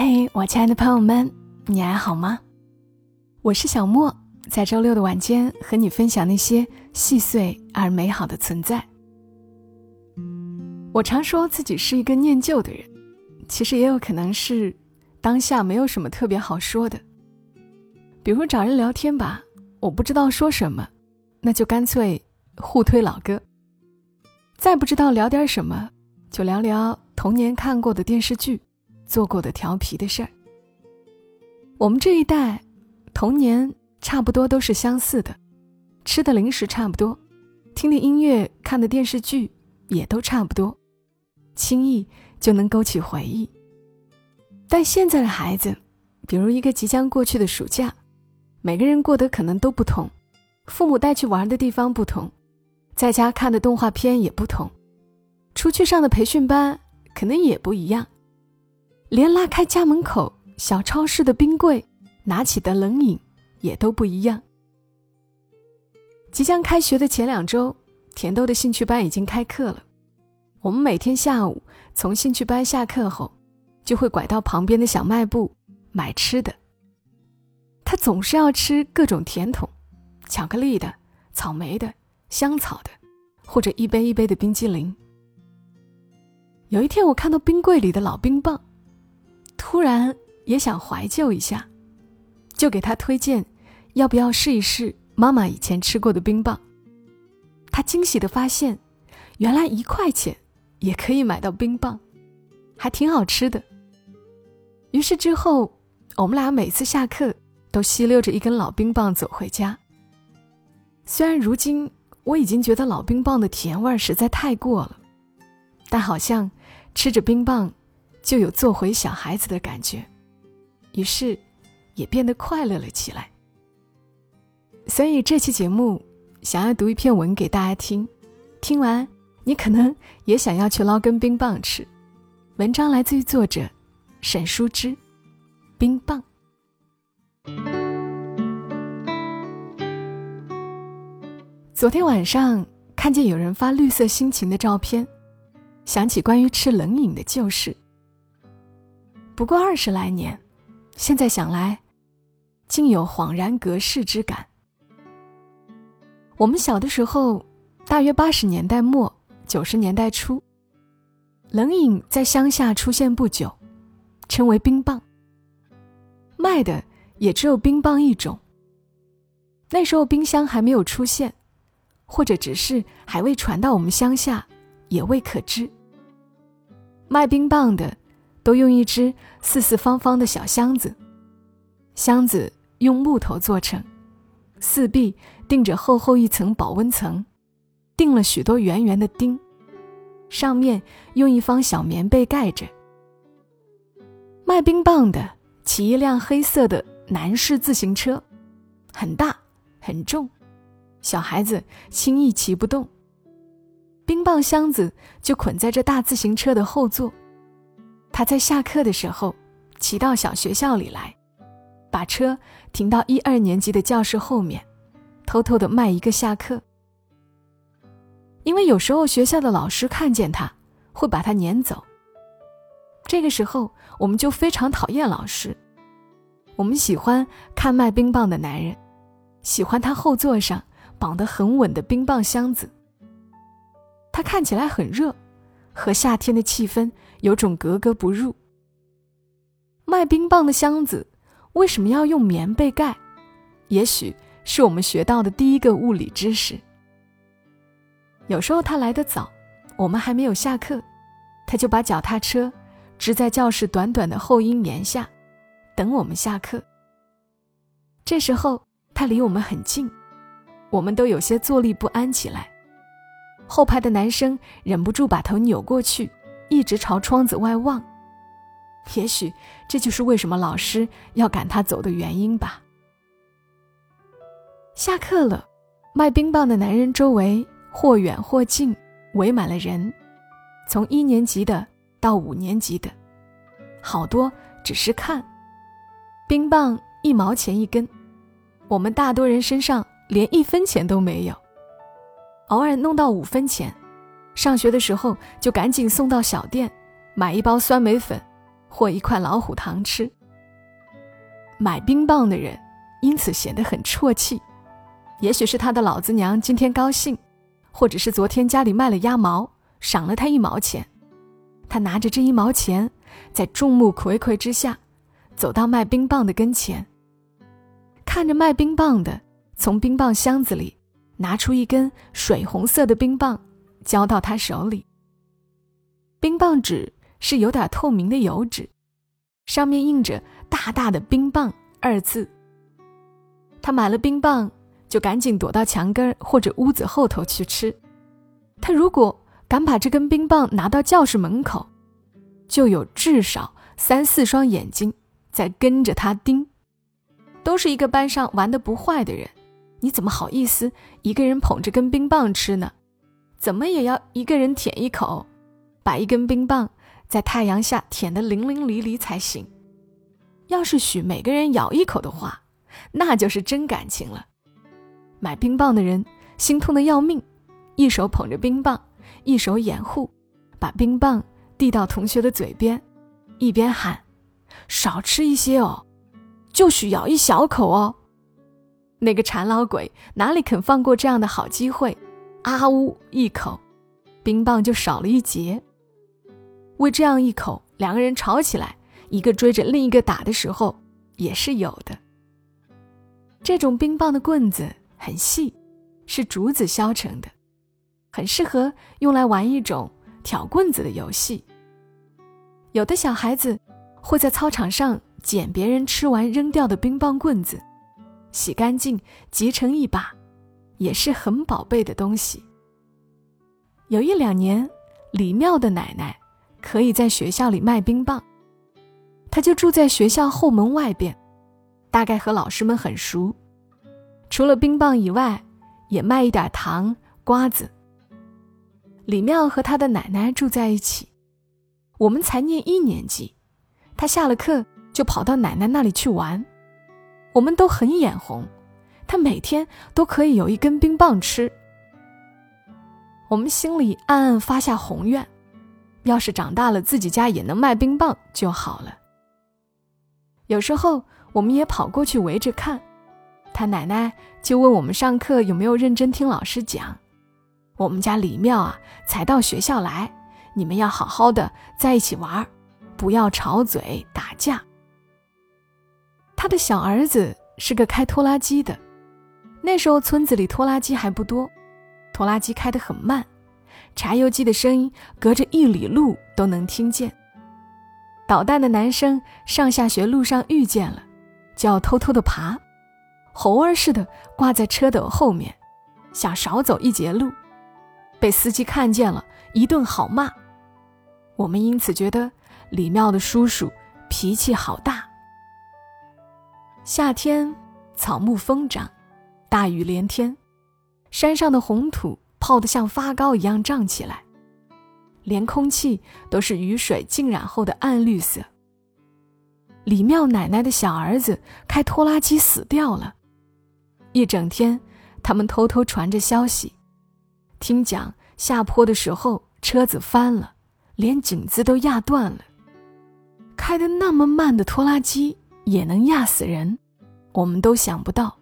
嘿，我亲爱的朋友们，你还好吗？我是小莫，在周六的晚间和你分享那些细碎而美好的存在。我常说自己是一个念旧的人，其实也有可能是当下没有什么特别好说的。比如找人聊天吧，我不知道说什么，那就干脆互推老歌。再不知道聊点什么，就聊聊童年看过的电视剧。做过的调皮的事儿，我们这一代童年差不多都是相似的，吃的零食差不多，听的音乐、看的电视剧也都差不多，轻易就能勾起回忆。但现在的孩子，比如一个即将过去的暑假，每个人过得可能都不同，父母带去玩的地方不同，在家看的动画片也不同，出去上的培训班可能也不一样。连拉开家门口小超市的冰柜，拿起的冷饮也都不一样。即将开学的前两周，甜豆的兴趣班已经开课了。我们每天下午从兴趣班下课后，就会拐到旁边的小卖部买吃的。他总是要吃各种甜筒，巧克力的、草莓的、香草的，或者一杯一杯的冰激凌。有一天，我看到冰柜里的老冰棒。突然也想怀旧一下，就给他推荐，要不要试一试妈妈以前吃过的冰棒。他惊喜的发现，原来一块钱也可以买到冰棒，还挺好吃的。于是之后，我们俩每次下课都吸溜着一根老冰棒走回家。虽然如今我已经觉得老冰棒的甜味实在太过了，但好像吃着冰棒。就有做回小孩子的感觉，于是也变得快乐了起来。所以这期节目想要读一篇文给大家听，听完你可能也想要去捞根冰棒吃。文章来自于作者沈淑之，冰棒。昨天晚上看见有人发绿色心情的照片，想起关于吃冷饮的旧事。不过二十来年，现在想来，竟有恍然隔世之感。我们小的时候，大约八十年代末九十年代初，冷饮在乡下出现不久，称为冰棒。卖的也只有冰棒一种。那时候冰箱还没有出现，或者只是还未传到我们乡下，也未可知。卖冰棒的。都用一只四四方方的小箱子，箱子用木头做成，四壁钉着厚厚一层保温层，钉了许多圆圆的钉，上面用一方小棉被盖着。卖冰棒的骑一辆黑色的男士自行车，很大很重，小孩子轻易骑不动。冰棒箱子就捆在这大自行车的后座。他在下课的时候，骑到小学校里来，把车停到一二年级的教室后面，偷偷的卖一个下课。因为有时候学校的老师看见他，会把他撵走。这个时候，我们就非常讨厌老师。我们喜欢看卖冰棒的男人，喜欢他后座上绑得很稳的冰棒箱子。他看起来很热。和夏天的气氛有种格格不入。卖冰棒的箱子为什么要用棉被盖？也许是我们学到的第一个物理知识。有时候他来得早，我们还没有下课，他就把脚踏车支在教室短短的后阴檐下，等我们下课。这时候他离我们很近，我们都有些坐立不安起来。后排的男生忍不住把头扭过去，一直朝窗子外望。也许这就是为什么老师要赶他走的原因吧。下课了，卖冰棒的男人周围或远或近围满了人，从一年级的到五年级的，好多只是看。冰棒一毛钱一根，我们大多人身上连一分钱都没有。偶尔弄到五分钱，上学的时候就赶紧送到小店，买一包酸梅粉，或一块老虎糖吃。买冰棒的人因此显得很啜泣，也许是他的老子娘今天高兴，或者是昨天家里卖了鸭毛，赏了他一毛钱。他拿着这一毛钱，在众目睽睽之下，走到卖冰棒的跟前，看着卖冰棒的从冰棒箱子里拿出一根水红色的冰棒，交到他手里。冰棒纸是有点透明的油纸，上面印着大大的“冰棒”二字。他买了冰棒，就赶紧躲到墙根或者屋子后头去吃。他如果敢把这根冰棒拿到教室门口，就有至少三四双眼睛在跟着他盯。都是一个班上玩的不坏的人，你怎么好意思一个人捧着根冰棒吃呢？怎么也要一个人舔一口，把一根冰棒在太阳下舔得淋淋漓漓才行。要是许每个人咬一口的话，那就是真感情了。买冰棒的人心痛的要命，一手捧着冰棒。一手掩护，把冰棒递到同学的嘴边，一边喊：“少吃一些哦，就许咬一小口哦。”那个馋老鬼哪里肯放过这样的好机会？啊呜一口，冰棒就少了一截。为这样一口，两个人吵起来，一个追着另一个打的时候也是有的。这种冰棒的棍子很细，是竹子削成的。很适合用来玩一种挑棍子的游戏。有的小孩子会在操场上捡别人吃完扔掉的冰棒棍子，洗干净集成一把，也是很宝贝的东西。有一两年，李妙的奶奶可以在学校里卖冰棒，她就住在学校后门外边，大概和老师们很熟。除了冰棒以外，也卖一点糖、瓜子。李妙和他的奶奶住在一起，我们才念一年级，他下了课就跑到奶奶那里去玩，我们都很眼红，他每天都可以有一根冰棒吃。我们心里暗暗发下宏愿，要是长大了自己家也能卖冰棒就好了。有时候我们也跑过去围着看，他奶奶就问我们上课有没有认真听老师讲。我们家李妙啊，才到学校来，你们要好好的在一起玩，不要吵嘴打架。他的小儿子是个开拖拉机的，那时候村子里拖拉机还不多，拖拉机开得很慢，柴油机的声音隔着一里路都能听见。捣蛋的男生上下学路上遇见了，就要偷偷的爬，猴儿似的挂在车斗后面，想少走一截路。被司机看见了，一顿好骂。我们因此觉得李妙的叔叔脾气好大。夏天草木疯长，大雨连天，山上的红土泡得像发糕一样胀起来，连空气都是雨水浸染后的暗绿色。李妙奶奶的小儿子开拖拉机死掉了，一整天，他们偷偷传着消息。听讲，下坡的时候车子翻了，连颈子都压断了。开的那么慢的拖拉机也能压死人，我们都想不到。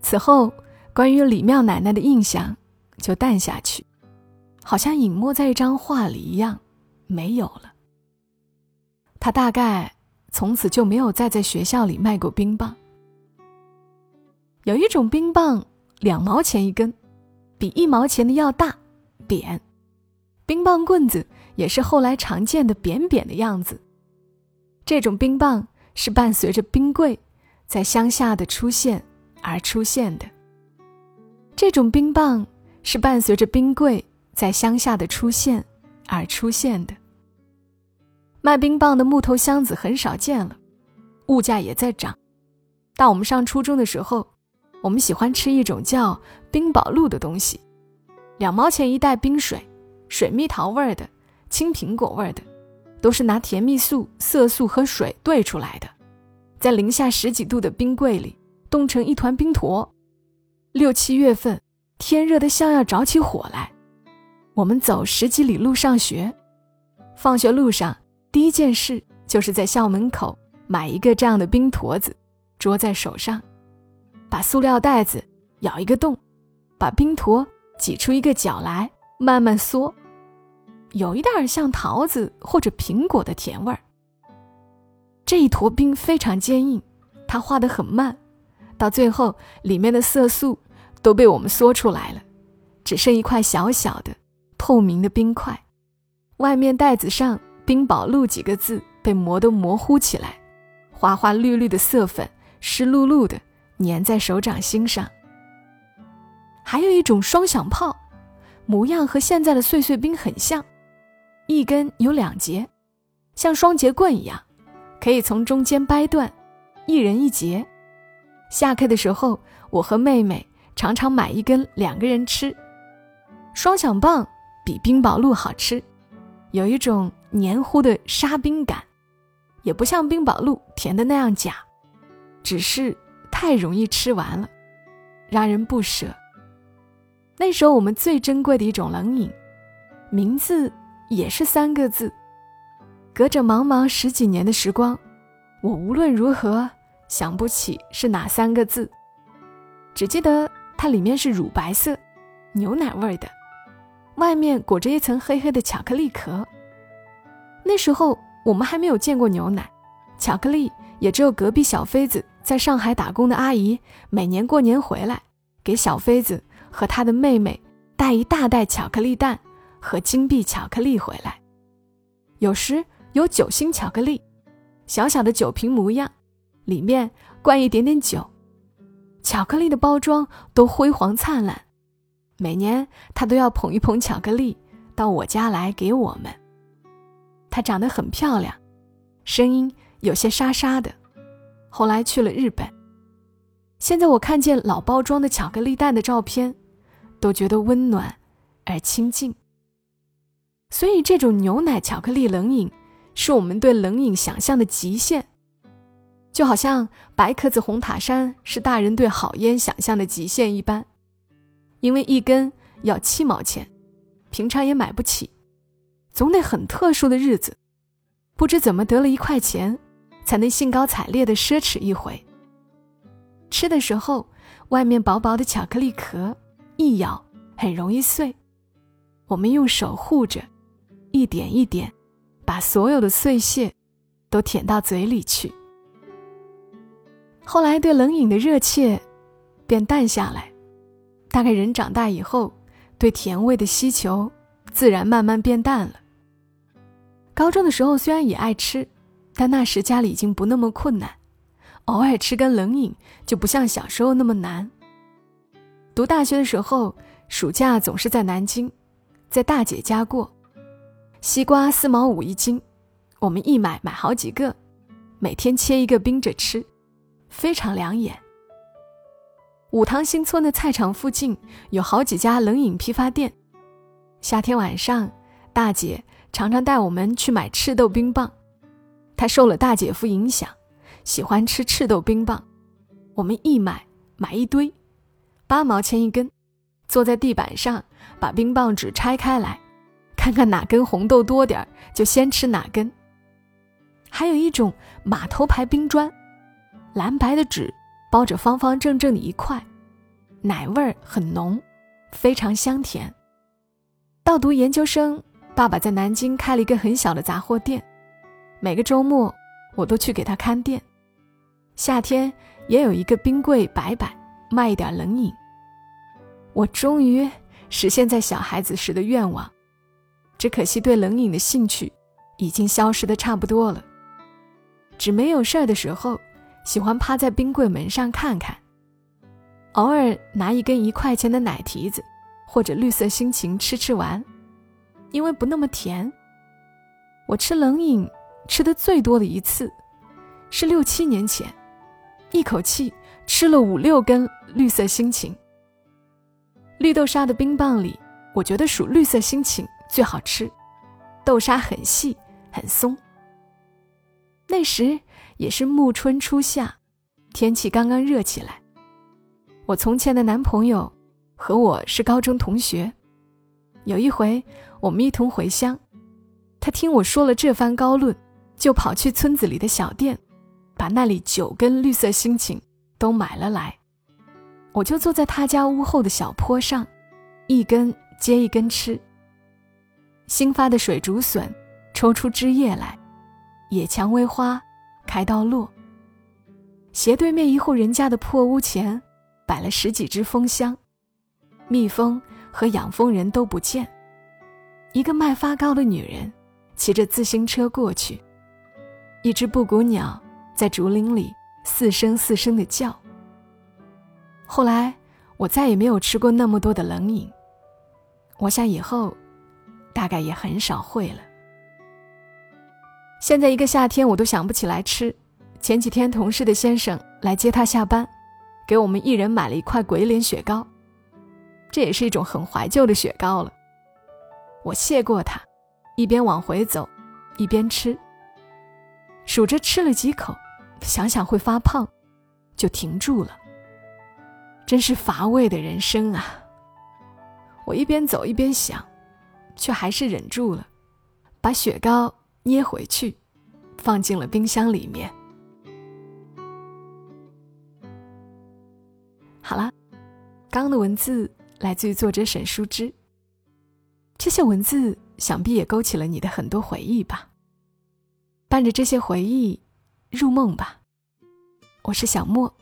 此后，关于李妙奶奶的印象就淡下去，好像隐没在一张画里一样，没有了。她大概从此就没有再在学校里卖过冰棒。有一种冰棒，两毛钱一根。比一毛钱的要大，扁，冰棒棍子也是后来常见的扁扁的样子。这种冰棒是伴随着冰柜在乡下的出现而出现的。这种冰棒是伴随着冰柜在乡下的出现而出现的。卖冰棒的木头箱子很少见了，物价也在涨。当我们上初中的时候。我们喜欢吃一种叫冰宝露的东西，两毛钱一袋冰水，水蜜桃味儿的，青苹果味儿的，都是拿甜蜜素、色素和水兑出来的，在零下十几度的冰柜里冻成一团冰坨。六七月份，天热得像要着起火来，我们走十几里路上学，放学路上第一件事就是在校门口买一个这样的冰坨子，捉在手上，把塑料袋子咬一个洞，把冰坨挤出一个角来，慢慢缩，有一点像桃子或者苹果的甜味儿。这一坨冰非常坚硬，它化得很慢，到最后里面的色素都被我们缩出来了，只剩一块小小的透明的冰块，外面袋子上“冰宝路”几个字被磨得模糊起来，花花绿绿的色粉湿漉漉的粘在手掌心上。还有一种双响炮，模样和现在的碎碎冰很像，一根有两节，像双节棍一样。可以从中间掰断，一人一节。下课的时候，我和妹妹常常买一根，两个人吃。双响棒比冰宝路好吃，有一种黏糊的沙冰感，也不像冰宝路甜的那样假，只是太容易吃完了，让人不舍。那时候我们最珍贵的一种冷饮，名字也是三个字。隔着茫茫十几年的时光，我无论如何想不起是哪三个字，只记得它里面是乳白色、牛奶味的，外面裹着一层黑黑的巧克力壳。那时候我们还没有见过牛奶，巧克力也只有隔壁小妃子在上海打工的阿姨每年过年回来，给小妃子和她的妹妹带一大袋巧克力蛋和金币巧克力回来，有时。有酒心巧克力，小小的酒瓶模样，里面灌一点点酒，巧克力的包装都辉煌灿烂。每年他都要捧一捧巧克力到我家来给我们。她长得很漂亮，声音有些沙沙的。后来去了日本，现在我看见老包装的巧克力蛋的照片，都觉得温暖而亲近。所以这种牛奶巧克力冷饮。是我们对冷饮想象的极限，就好像白壳子红塔山是大人对好烟想象的极限一般，因为一根要七毛钱，平常也买不起，总得很特殊的日子，不知怎么得了一块钱，才能兴高采烈的奢侈一回。吃的时候，外面薄薄的巧克力壳一咬很容易碎，我们用手护着，一点一点。把所有的碎屑都舔到嘴里去。后来对冷饮的热切便淡下来，大概人长大以后，对甜味的需求自然慢慢变淡了。高中的时候虽然也爱吃，但那时家里已经不那么困难，偶尔吃根冷饮就不像小时候那么难。读大学的时候，暑假总是在南京，在大姐家过。西瓜四毛五一斤，我们一买买好几个，每天切一个冰着吃，非常养眼。武塘新村的菜场附近有好几家冷饮批发店，夏天晚上，大姐常常带我们去买赤豆冰棒。她受了大姐夫影响，喜欢吃赤豆冰棒。我们一买买一堆，八毛钱一根，坐在地板上把冰棒纸拆开来。看看哪根红豆多点儿，就先吃哪根。还有一种码头牌冰砖，蓝白的纸包着方方正正的一块，奶味儿很浓，非常香甜。到读研究生，爸爸在南京开了一个很小的杂货店，每个周末我都去给他看店。夏天也有一个冰柜摆摆，卖一点冷饮。我终于实现在小孩子时的愿望。只可惜，对冷饮的兴趣已经消失的差不多了。只没有事儿的时候，喜欢趴在冰柜门上看看，偶尔拿一根一块钱的奶提子或者绿色心情吃吃完，因为不那么甜。我吃冷饮吃的最多的一次，是六七年前，一口气吃了五六根绿色心情。绿豆沙的冰棒里，我觉得属绿色心情。最好吃，豆沙很细很松。那时也是暮春初夏，天气刚刚热起来。我从前的男朋友和我是高中同学，有一回我们一同回乡，他听我说了这番高论，就跑去村子里的小店，把那里九根绿色心情都买了来。我就坐在他家屋后的小坡上，一根接一根吃。新发的水竹笋抽出枝叶来，野蔷薇花开到落。斜对面一户人家的破屋前，摆了十几只蜂箱，蜜蜂和养蜂人都不见。一个卖发糕的女人骑着自行车过去。一只布谷鸟在竹林里四声四声的叫。后来我再也没有吃过那么多的冷饮，我想以后大概也很少会了。现在一个夏天我都想不起来吃。前几天同事的先生来接他下班，给我们一人买了一块鬼脸雪糕，这也是一种很怀旧的雪糕了。我谢过他，一边往回走，一边吃。数着吃了几口，想想会发胖，就停住了。真是乏味的人生啊！我一边走一边想，却还是忍住了，把雪糕捏回去，放进了冰箱里面。好了，刚刚的文字来自于作者沈淑之。这些文字想必也勾起了你的很多回忆吧。伴着这些回忆，入梦吧。我是小莫，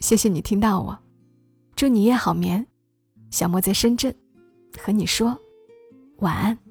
谢谢你听到我，祝你夜好眠。小莫在深圳，和你说晚安。